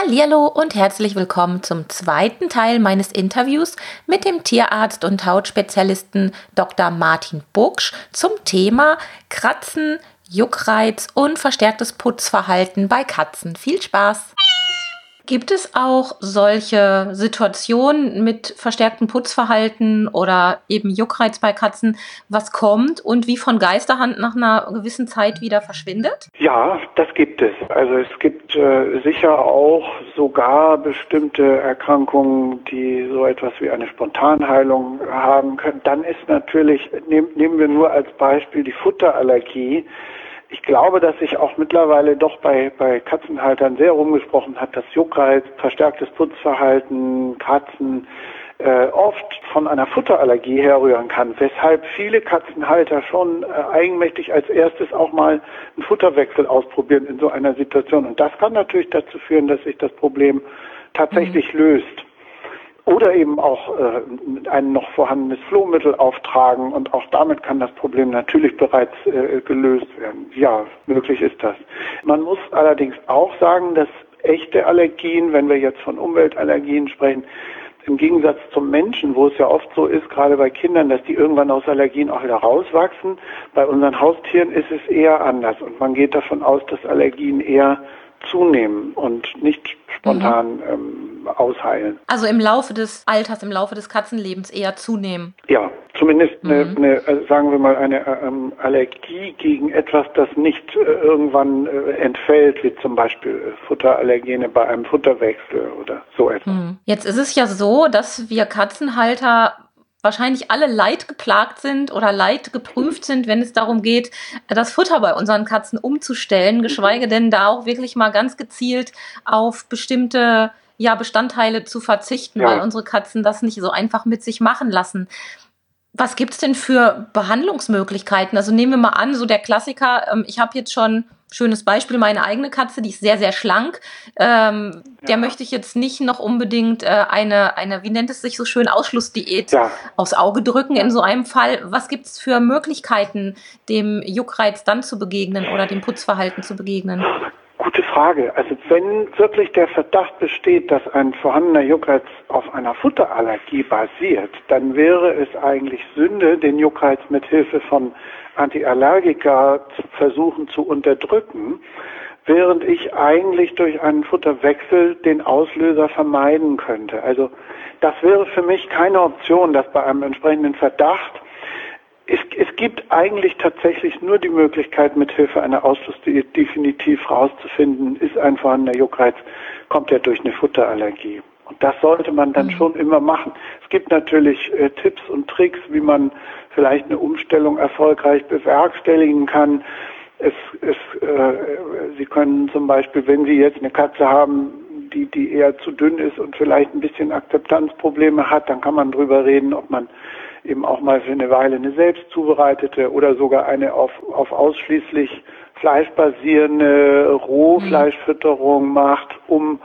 Hallo und herzlich willkommen zum zweiten Teil meines Interviews mit dem Tierarzt und Hautspezialisten Dr. Martin Bucksch zum Thema Kratzen, Juckreiz und verstärktes Putzverhalten bei Katzen. Viel Spaß! Gibt es auch solche Situationen mit verstärktem Putzverhalten oder eben Juckreiz bei Katzen, was kommt und wie von Geisterhand nach einer gewissen Zeit wieder verschwindet? Ja, das gibt es. Also es gibt äh, sicher auch sogar bestimmte Erkrankungen, die so etwas wie eine Spontanheilung haben können. Dann ist natürlich, nehm, nehmen wir nur als Beispiel die Futterallergie ich glaube, dass sich auch mittlerweile doch bei, bei Katzenhaltern sehr rumgesprochen hat, dass Juckreiz, verstärktes Putzverhalten, Katzen äh, oft von einer Futterallergie herrühren kann, weshalb viele Katzenhalter schon äh, eigenmächtig als erstes auch mal einen Futterwechsel ausprobieren in so einer Situation. Und das kann natürlich dazu führen, dass sich das Problem tatsächlich mhm. löst oder eben auch äh, ein noch vorhandenes Flohmittel auftragen und auch damit kann das Problem natürlich bereits äh, gelöst werden. Ja, möglich ist das. Man muss allerdings auch sagen, dass echte Allergien, wenn wir jetzt von Umweltallergien sprechen, im Gegensatz zum Menschen, wo es ja oft so ist, gerade bei Kindern, dass die irgendwann aus Allergien auch wieder rauswachsen, bei unseren Haustieren ist es eher anders und man geht davon aus, dass Allergien eher zunehmen und nicht spontan mhm. ähm, ausheilen. Also im Laufe des Alters, im Laufe des Katzenlebens eher zunehmen. Ja, zumindest mhm. eine, eine, äh, sagen wir mal, eine ähm, Allergie gegen etwas, das nicht äh, irgendwann äh, entfällt, wie zum Beispiel äh, Futterallergene bei einem Futterwechsel oder so etwas. Mhm. Jetzt ist es ja so, dass wir Katzenhalter wahrscheinlich alle leidgeplagt sind oder leidgeprüft sind, wenn es darum geht, das Futter bei unseren Katzen umzustellen, geschweige denn da auch wirklich mal ganz gezielt auf bestimmte ja, Bestandteile zu verzichten, ja. weil unsere Katzen das nicht so einfach mit sich machen lassen. Was gibt's denn für Behandlungsmöglichkeiten? Also nehmen wir mal an, so der Klassiker, ähm, ich habe jetzt schon schönes Beispiel, meine eigene Katze, die ist sehr, sehr schlank. Ähm, ja. Der möchte ich jetzt nicht noch unbedingt äh, eine, eine, wie nennt es sich so schön, Ausschlussdiät ja. aufs Auge drücken in so einem Fall. Was gibt es für Möglichkeiten, dem Juckreiz dann zu begegnen oder dem Putzverhalten zu begegnen? Gute Frage. Also wenn wirklich der Verdacht besteht, dass ein vorhandener Juckreiz auf einer Futterallergie basiert, dann wäre es eigentlich Sünde, den Juckreiz mit Hilfe von Antiallergika versuchen zu unterdrücken, während ich eigentlich durch einen Futterwechsel den Auslöser vermeiden könnte. Also das wäre für mich keine Option, dass bei einem entsprechenden Verdacht es, es gibt eigentlich tatsächlich nur die Möglichkeit, mit Hilfe einer Ausschlussdiät definitiv rauszufinden, ist ein vorhandener Juckreiz, kommt er durch eine Futterallergie. Und das sollte man dann mhm. schon immer machen. Es gibt natürlich äh, Tipps und Tricks, wie man vielleicht eine Umstellung erfolgreich bewerkstelligen kann. Es, es, äh, Sie können zum Beispiel, wenn Sie jetzt eine Katze haben, die, die eher zu dünn ist und vielleicht ein bisschen Akzeptanzprobleme hat, dann kann man drüber reden, ob man eben auch mal für eine Weile eine selbst zubereitete oder sogar eine auf, auf ausschließlich fleischbasierende Rohfleischfütterung macht, um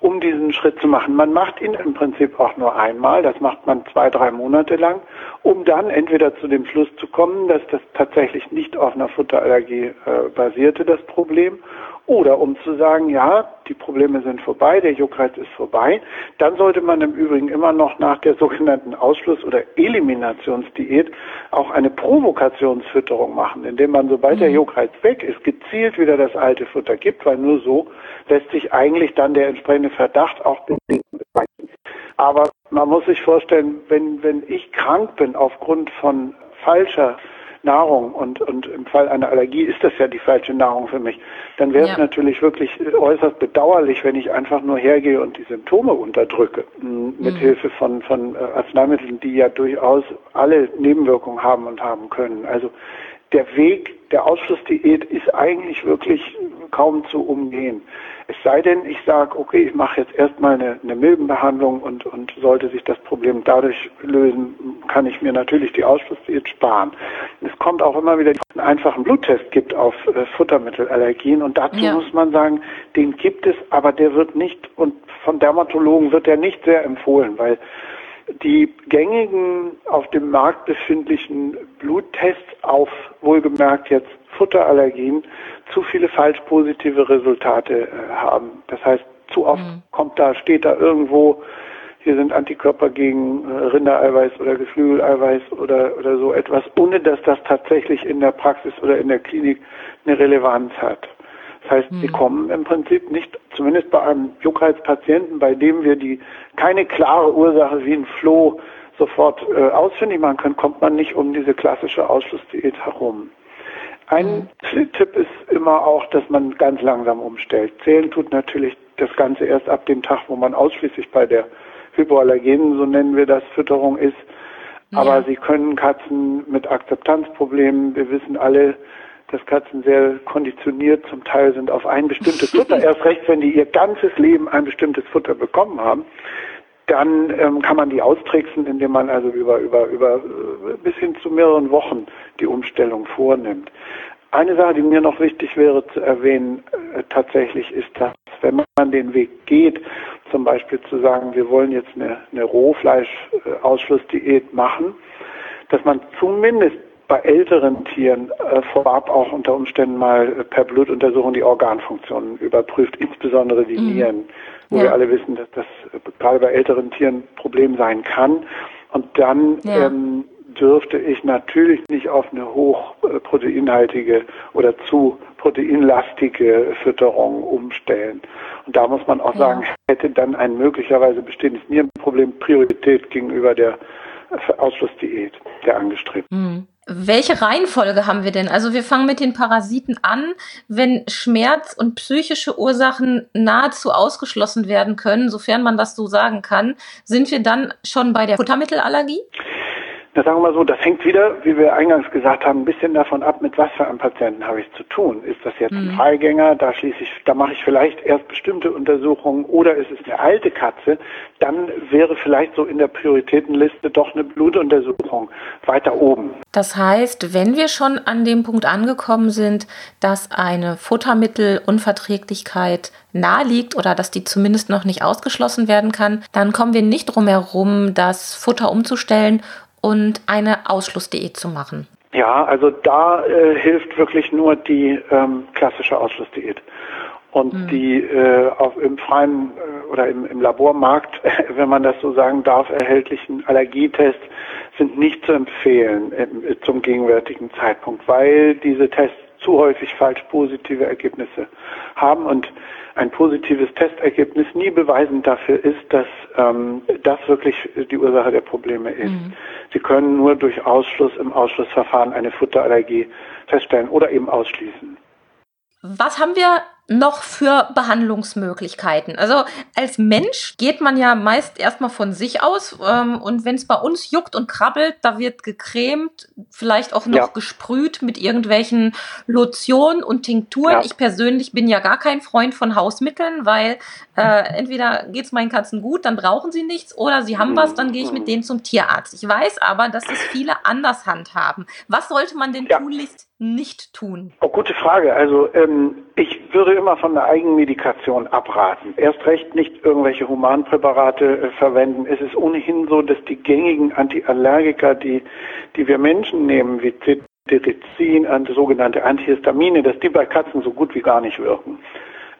um diesen Schritt zu machen. Man macht ihn im Prinzip auch nur einmal, das macht man zwei, drei Monate lang, um dann entweder zu dem Schluss zu kommen, dass das tatsächlich nicht auf einer Futterallergie äh, basierte, das Problem, oder um zu sagen, ja, die Probleme sind vorbei, der Juckreiz ist vorbei, dann sollte man im Übrigen immer noch nach der sogenannten Ausschluss- oder Eliminationsdiät auch eine Provokationsfütterung machen, indem man, sobald der mhm. Juckreiz weg ist, gezielt wieder das alte Futter gibt, weil nur so lässt sich eigentlich dann der entsprechende Verdacht auch bedingt Aber man muss sich vorstellen, wenn, wenn ich krank bin aufgrund von falscher Nahrung und, und im Fall einer Allergie ist das ja die falsche Nahrung für mich, dann wäre es ja. natürlich wirklich äußerst bedauerlich, wenn ich einfach nur hergehe und die Symptome unterdrücke, mit mhm. Hilfe von, von äh, Arzneimitteln, die ja durchaus alle Nebenwirkungen haben und haben können. Also der Weg der Ausschlussdiät ist eigentlich wirklich kaum zu umgehen. Es sei denn, ich sage, okay, ich mache jetzt erstmal eine, eine Milbenbehandlung und, und sollte sich das Problem dadurch lösen, kann ich mir natürlich die Ausschlussdiät sparen. Es kommt auch immer wieder einen einfachen Bluttest gibt auf äh, Futtermittelallergien und dazu ja. muss man sagen, den gibt es, aber der wird nicht und von Dermatologen wird er nicht sehr empfohlen, weil die gängigen auf dem Markt befindlichen Bluttests auf wohlgemerkt jetzt Futterallergien zu viele falsch positive Resultate äh, haben. Das heißt, zu oft mhm. kommt da, steht da irgendwo, hier sind Antikörper gegen äh, Rindereiweiß oder Geflügeleiweiß oder, oder so etwas, ohne dass das tatsächlich in der Praxis oder in der Klinik eine Relevanz hat. Das heißt, mhm. sie kommen im Prinzip nicht, zumindest bei einem Juckreizpatienten, bei dem wir die keine klare Ursache wie ein Floh sofort äh, ausfindig machen können, kommt man nicht um diese klassische Ausschlussdiät herum. Ein mhm. Tipp ist immer auch, dass man ganz langsam umstellt. Zählen tut natürlich das Ganze erst ab dem Tag, wo man ausschließlich bei der Hypoallergenen, so nennen wir das, Fütterung ist. Ja. Aber Sie können Katzen mit Akzeptanzproblemen, wir wissen alle, dass Katzen sehr konditioniert zum Teil sind auf ein bestimmtes Futter. Erst recht, wenn die ihr ganzes Leben ein bestimmtes Futter bekommen haben, dann ähm, kann man die austricksen, indem man also über, über, über äh, bis hin zu mehreren Wochen die Umstellung vornimmt. Eine Sache, die mir noch wichtig wäre zu erwähnen, äh, tatsächlich ist, dass wenn man den Weg geht, zum Beispiel zu sagen, wir wollen jetzt eine, eine Rohfleischausschlussdiät machen, dass man zumindest bei älteren Tieren äh, vorab auch unter Umständen mal äh, per Blutuntersuchung die Organfunktionen überprüft, insbesondere die mhm. Nieren, wo ja. wir alle wissen, dass das äh, gerade bei älteren Tieren ein Problem sein kann. Und dann ja. ähm, dürfte ich natürlich nicht auf eine hochproteinhaltige oder zu proteinlastige Fütterung umstellen. Und da muss man auch ja. sagen, hätte dann ein möglicherweise bestehendes Nierenproblem Priorität gegenüber der Ausschlussdiät, der angestrebt. Mhm. Welche Reihenfolge haben wir denn? Also wir fangen mit den Parasiten an. Wenn Schmerz und psychische Ursachen nahezu ausgeschlossen werden können, sofern man das so sagen kann, sind wir dann schon bei der Futtermittelallergie? Na, sagen wir mal so, das hängt wieder, wie wir eingangs gesagt haben, ein bisschen davon ab, mit was für einem Patienten habe ich zu tun. Ist das jetzt mhm. ein Freigänger, da schließe ich, da mache ich vielleicht erst bestimmte Untersuchungen oder ist es eine alte Katze, dann wäre vielleicht so in der Prioritätenliste doch eine Blutuntersuchung weiter oben. Das heißt, wenn wir schon an dem Punkt angekommen sind, dass eine Futtermittelunverträglichkeit naheliegt oder dass die zumindest noch nicht ausgeschlossen werden kann, dann kommen wir nicht drum herum, das Futter umzustellen und eine Ausschlussdiät zu machen? Ja, also da äh, hilft wirklich nur die ähm, klassische Ausschlussdiät. Und mhm. die äh, auf, im freien äh, oder im, im Labormarkt, wenn man das so sagen darf, erhältlichen Allergietests sind nicht zu empfehlen äh, zum gegenwärtigen Zeitpunkt, weil diese Tests zu häufig falsch positive Ergebnisse haben und ein positives Testergebnis nie beweisend dafür ist, dass ähm, das wirklich die Ursache der Probleme ist. Mhm. Sie können nur durch Ausschluss im Ausschlussverfahren eine Futterallergie feststellen oder eben ausschließen. Was haben wir noch für Behandlungsmöglichkeiten? Also als Mensch geht man ja meist erstmal von sich aus ähm, und wenn es bei uns juckt und krabbelt, da wird gecremt, vielleicht auch noch ja. gesprüht mit irgendwelchen Lotionen und Tinkturen. Ja. Ich persönlich bin ja gar kein Freund von Hausmitteln, weil äh, entweder geht's meinen Katzen gut, dann brauchen sie nichts, oder sie haben was, dann gehe ich mit denen zum Tierarzt. Ich weiß aber, dass das viele anders handhaben. Was sollte man denn ja. tunlichst nicht tun? Oh, gute Frage. Also ähm, ich würde immer von der Eigenmedikation abraten. Erst recht nicht irgendwelche Humanpräparate äh, verwenden. Es ist ohnehin so, dass die gängigen Antiallergika, die, die wir Menschen nehmen, wie Cetirizin, sogenannte Antihistamine, dass die bei Katzen so gut wie gar nicht wirken.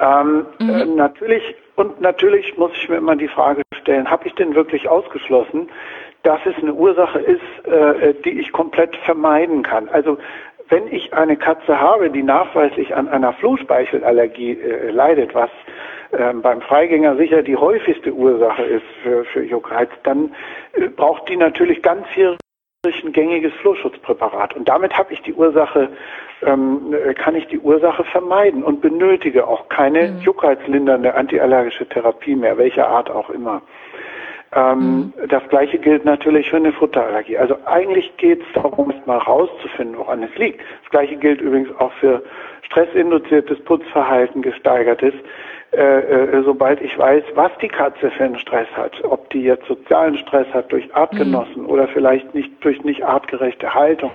Ähm, mhm. äh, natürlich und natürlich muss ich mir immer die Frage stellen: Habe ich denn wirklich ausgeschlossen, dass es eine Ursache ist, äh, die ich komplett vermeiden kann? Also wenn ich eine Katze habe, die nachweislich an einer Flohspeichelallergie äh, leidet, was äh, beim Freigänger sicher die häufigste Ursache ist für, für Juckreiz, dann äh, braucht die natürlich ganz hier ein gängiges Flohschutzpräparat. Und damit habe ich die Ursache, ähm, kann ich die Ursache vermeiden und benötige auch keine mhm. juckreizlindernde antiallergische Therapie mehr, welcher Art auch immer. Ähm, mhm. Das gleiche gilt natürlich für eine Futterallergie. Also eigentlich geht es darum, mal rauszufinden, woran es liegt. Das gleiche gilt übrigens auch für stressinduziertes Putzverhalten, gesteigertes. Äh, äh, sobald ich weiß, was die Katze für einen Stress hat, ob die jetzt sozialen Stress hat durch Artgenossen mhm. oder vielleicht nicht durch nicht artgerechte Haltung,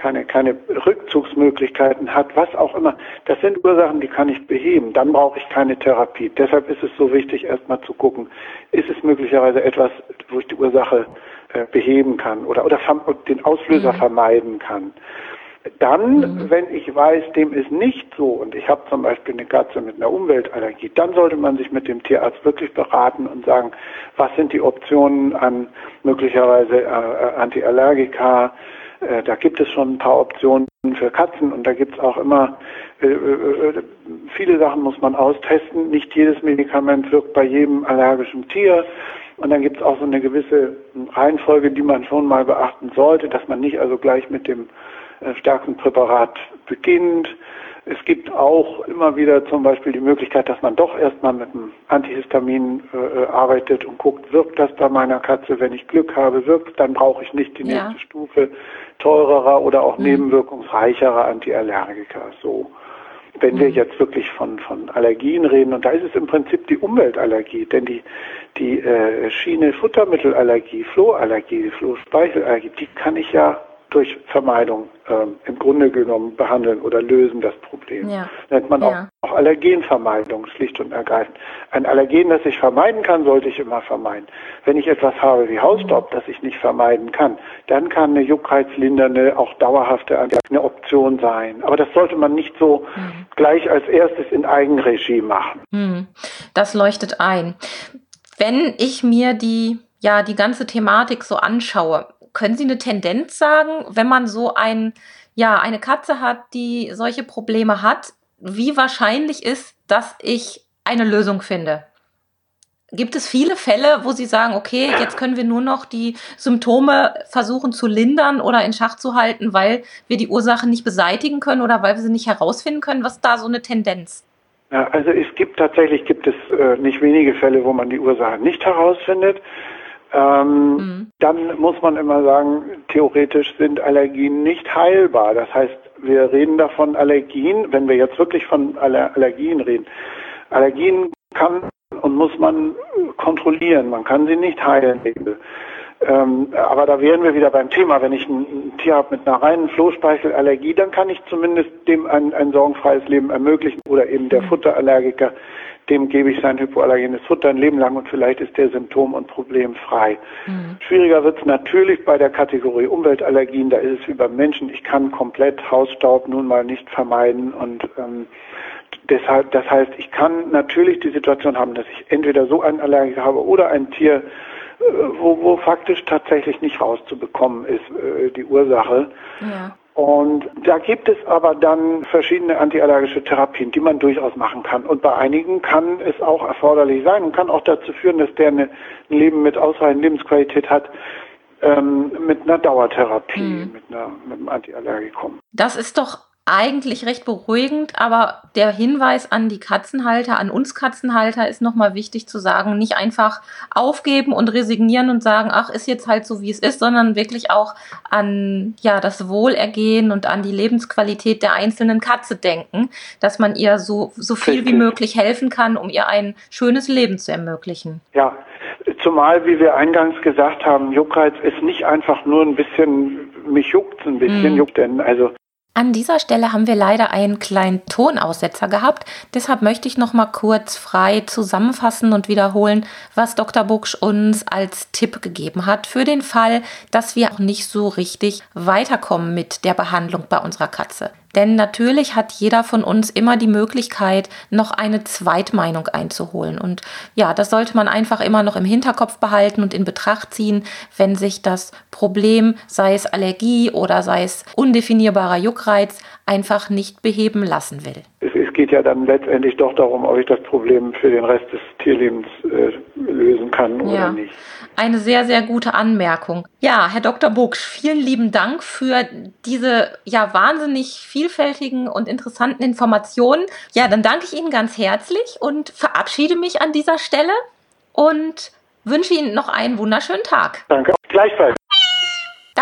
keine, keine Rückzugsmöglichkeiten hat, was auch immer. Das sind Ursachen, die kann ich beheben. Dann brauche ich keine Therapie. Deshalb ist es so wichtig, erstmal zu gucken, ist es möglicherweise etwas, wo ich die Ursache äh, beheben kann oder, oder den Auslöser mhm. vermeiden kann. Dann, mhm. wenn ich weiß, dem ist nicht so und ich habe zum Beispiel eine Katze mit einer Umweltallergie, dann sollte man sich mit dem Tierarzt wirklich beraten und sagen, was sind die Optionen an möglicherweise äh, äh Antiallergika. Äh, da gibt es schon ein paar Optionen für Katzen und da gibt es auch immer äh, äh, äh, viele Sachen muss man austesten. Nicht jedes Medikament wirkt bei jedem allergischen Tier. Und dann gibt es auch so eine gewisse Reihenfolge, die man schon mal beachten sollte, dass man nicht also gleich mit dem stärksten Präparat beginnt. Es gibt auch immer wieder zum Beispiel die Möglichkeit, dass man doch erstmal mit einem Antihistamin äh, arbeitet und guckt, wirkt das bei meiner Katze, wenn ich Glück habe, wirkt, dann brauche ich nicht die ja. nächste Stufe teurerer oder auch mhm. nebenwirkungsreicherer Antiallergika. So. Wenn mhm. wir jetzt wirklich von, von Allergien reden, und da ist es im Prinzip die Umweltallergie, denn die, die äh, Schiene Futtermittelallergie, Flohалlergie, Flohspeichelallergie, die kann ich ja durch Vermeidung ähm, im Grunde genommen behandeln oder lösen das Problem. Ja. Nennt man ja. auch, auch Allergenvermeidung, schlicht und ergreifend. Ein Allergen, das ich vermeiden kann, sollte ich immer vermeiden. Wenn ich etwas habe wie Hausstaub, mhm. das ich nicht vermeiden kann, dann kann eine juckreizlindernde, auch dauerhafte eine Option sein. Aber das sollte man nicht so mhm. gleich als erstes in Eigenregie machen. Mhm. Das leuchtet ein. Wenn ich mir die ja die ganze Thematik so anschaue, können Sie eine Tendenz sagen, wenn man so ein, ja, eine Katze hat, die solche Probleme hat, wie wahrscheinlich ist, dass ich eine Lösung finde? Gibt es viele Fälle, wo Sie sagen, okay, jetzt können wir nur noch die Symptome versuchen zu lindern oder in Schach zu halten, weil wir die Ursache nicht beseitigen können oder weil wir sie nicht herausfinden können? Was ist da so eine Tendenz? Ja, also es gibt tatsächlich gibt es äh, nicht wenige Fälle, wo man die Ursache nicht herausfindet. Ähm, mhm. Dann muss man immer sagen, theoretisch sind Allergien nicht heilbar. Das heißt, wir reden davon Allergien, wenn wir jetzt wirklich von Aller Allergien reden. Allergien kann und muss man kontrollieren. Man kann sie nicht heilen. Ähm, aber da wären wir wieder beim Thema. Wenn ich ein, Tier habe mit einer reinen Flohspeichelallergie, dann kann ich zumindest dem ein, ein sorgenfreies Leben ermöglichen oder eben der mhm. Futterallergiker dem gebe ich sein hypoallergenes Futter ein Leben lang und vielleicht ist der symptom- und problemfrei. Mhm. Schwieriger wird es natürlich bei der Kategorie Umweltallergien, da ist es wie beim Menschen, ich kann komplett Hausstaub nun mal nicht vermeiden und ähm, deshalb, das heißt, ich kann natürlich die Situation haben, dass ich entweder so einen Allergiker habe oder ein Tier, äh, wo, wo faktisch tatsächlich nicht rauszubekommen ist, äh, die Ursache. Ja. Und da gibt es aber dann verschiedene antiallergische Therapien, die man durchaus machen kann. Und bei einigen kann es auch erforderlich sein und kann auch dazu führen, dass der eine, ein Leben mit ausreichend Lebensqualität hat, ähm, mit einer Dauertherapie, mhm. mit, einer, mit einem Antiallergikum. Das ist doch eigentlich recht beruhigend, aber der Hinweis an die Katzenhalter, an uns Katzenhalter ist nochmal wichtig zu sagen, nicht einfach aufgeben und resignieren und sagen, ach, ist jetzt halt so, wie es ist, sondern wirklich auch an, ja, das Wohlergehen und an die Lebensqualität der einzelnen Katze denken, dass man ihr so, so viel wie möglich helfen kann, um ihr ein schönes Leben zu ermöglichen. Ja, zumal, wie wir eingangs gesagt haben, Juckreiz ist nicht einfach nur ein bisschen, mich juckt ein bisschen, mm. juckt denn, also an dieser Stelle haben wir leider einen kleinen Tonaussetzer gehabt. Deshalb möchte ich noch mal kurz frei zusammenfassen und wiederholen, was Dr. Bucksch uns als Tipp gegeben hat für den Fall, dass wir auch nicht so richtig weiterkommen mit der Behandlung bei unserer Katze. Denn natürlich hat jeder von uns immer die Möglichkeit, noch eine Zweitmeinung einzuholen. Und ja, das sollte man einfach immer noch im Hinterkopf behalten und in Betracht ziehen, wenn sich das Problem, sei es Allergie oder sei es undefinierbarer Juckreiz, einfach nicht beheben lassen will. Es, geht ja dann letztendlich doch darum, ob ich das Problem für den Rest des Tierlebens äh, lösen kann oder ja. nicht. Eine sehr, sehr gute Anmerkung. Ja, Herr Dr. Bucksch, vielen lieben Dank für diese ja wahnsinnig vielfältigen und interessanten Informationen. Ja, dann danke ich Ihnen ganz herzlich und verabschiede mich an dieser Stelle und Wünsche Ihnen noch einen wunderschönen Tag. Danke. Gleichfalls.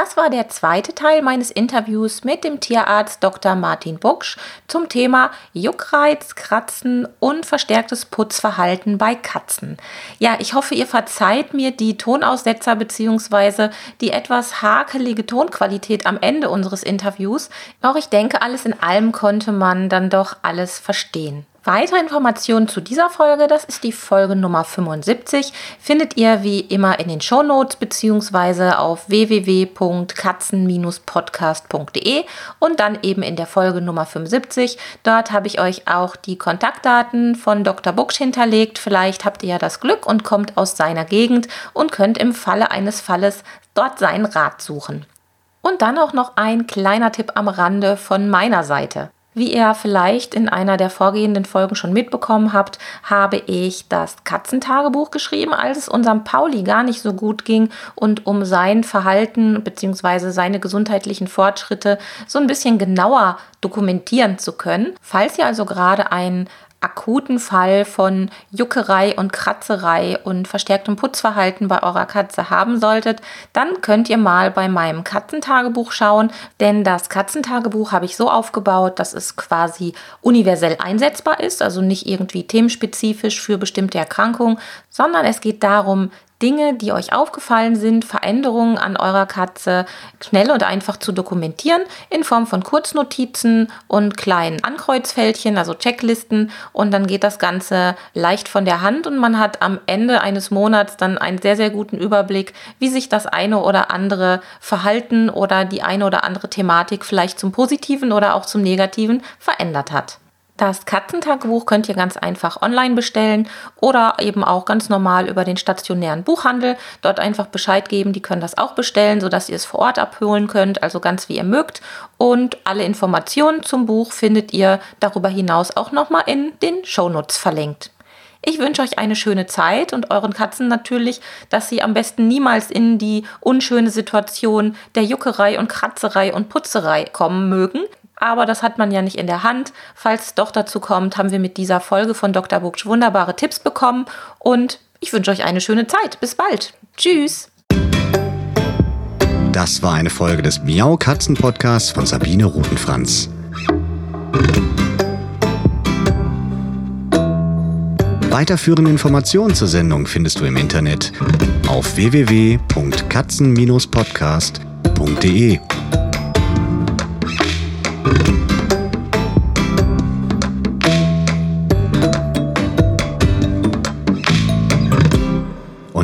Das war der zweite Teil meines Interviews mit dem Tierarzt Dr. Martin Bucksch zum Thema Juckreiz, Kratzen und verstärktes Putzverhalten bei Katzen. Ja, ich hoffe, ihr verzeiht mir die Tonaussetzer bzw. die etwas hakelige Tonqualität am Ende unseres Interviews. Auch ich denke, alles in allem konnte man dann doch alles verstehen. Weitere Informationen zu dieser Folge, das ist die Folge Nummer 75, findet ihr wie immer in den Shownotes bzw. auf www.katzen-podcast.de und dann eben in der Folge Nummer 75. Dort habe ich euch auch die Kontaktdaten von Dr. Bucksch hinterlegt. Vielleicht habt ihr ja das Glück und kommt aus seiner Gegend und könnt im Falle eines Falles dort seinen Rat suchen. Und dann auch noch ein kleiner Tipp am Rande von meiner Seite. Wie ihr vielleicht in einer der vorgehenden Folgen schon mitbekommen habt, habe ich das Katzentagebuch geschrieben, als es unserem Pauli gar nicht so gut ging und um sein Verhalten bzw. seine gesundheitlichen Fortschritte so ein bisschen genauer dokumentieren zu können. Falls ihr also gerade ein akuten Fall von Juckerei und Kratzerei und verstärktem Putzverhalten bei eurer Katze haben solltet, dann könnt ihr mal bei meinem Katzentagebuch schauen, denn das Katzentagebuch habe ich so aufgebaut, dass es quasi universell einsetzbar ist, also nicht irgendwie themenspezifisch für bestimmte Erkrankungen, sondern es geht darum, Dinge, die euch aufgefallen sind, Veränderungen an eurer Katze schnell und einfach zu dokumentieren in Form von Kurznotizen und kleinen Ankreuzfältchen, also Checklisten. Und dann geht das Ganze leicht von der Hand und man hat am Ende eines Monats dann einen sehr, sehr guten Überblick, wie sich das eine oder andere Verhalten oder die eine oder andere Thematik vielleicht zum Positiven oder auch zum Negativen verändert hat. Das Katzentagebuch könnt ihr ganz einfach online bestellen oder eben auch ganz normal über den stationären Buchhandel. Dort einfach Bescheid geben, die können das auch bestellen, sodass ihr es vor Ort abholen könnt, also ganz wie ihr mögt. Und alle Informationen zum Buch findet ihr darüber hinaus auch nochmal in den Shownotes verlinkt. Ich wünsche euch eine schöne Zeit und euren Katzen natürlich, dass sie am besten niemals in die unschöne Situation der Juckerei und Kratzerei und Putzerei kommen mögen. Aber das hat man ja nicht in der Hand. Falls es doch dazu kommt, haben wir mit dieser Folge von Dr. Bucksch wunderbare Tipps bekommen. Und ich wünsche euch eine schöne Zeit. Bis bald. Tschüss. Das war eine Folge des Miau Katzen Podcasts von Sabine Rutenfranz. Weiterführende Informationen zur Sendung findest du im Internet auf www.katzen-podcast.de.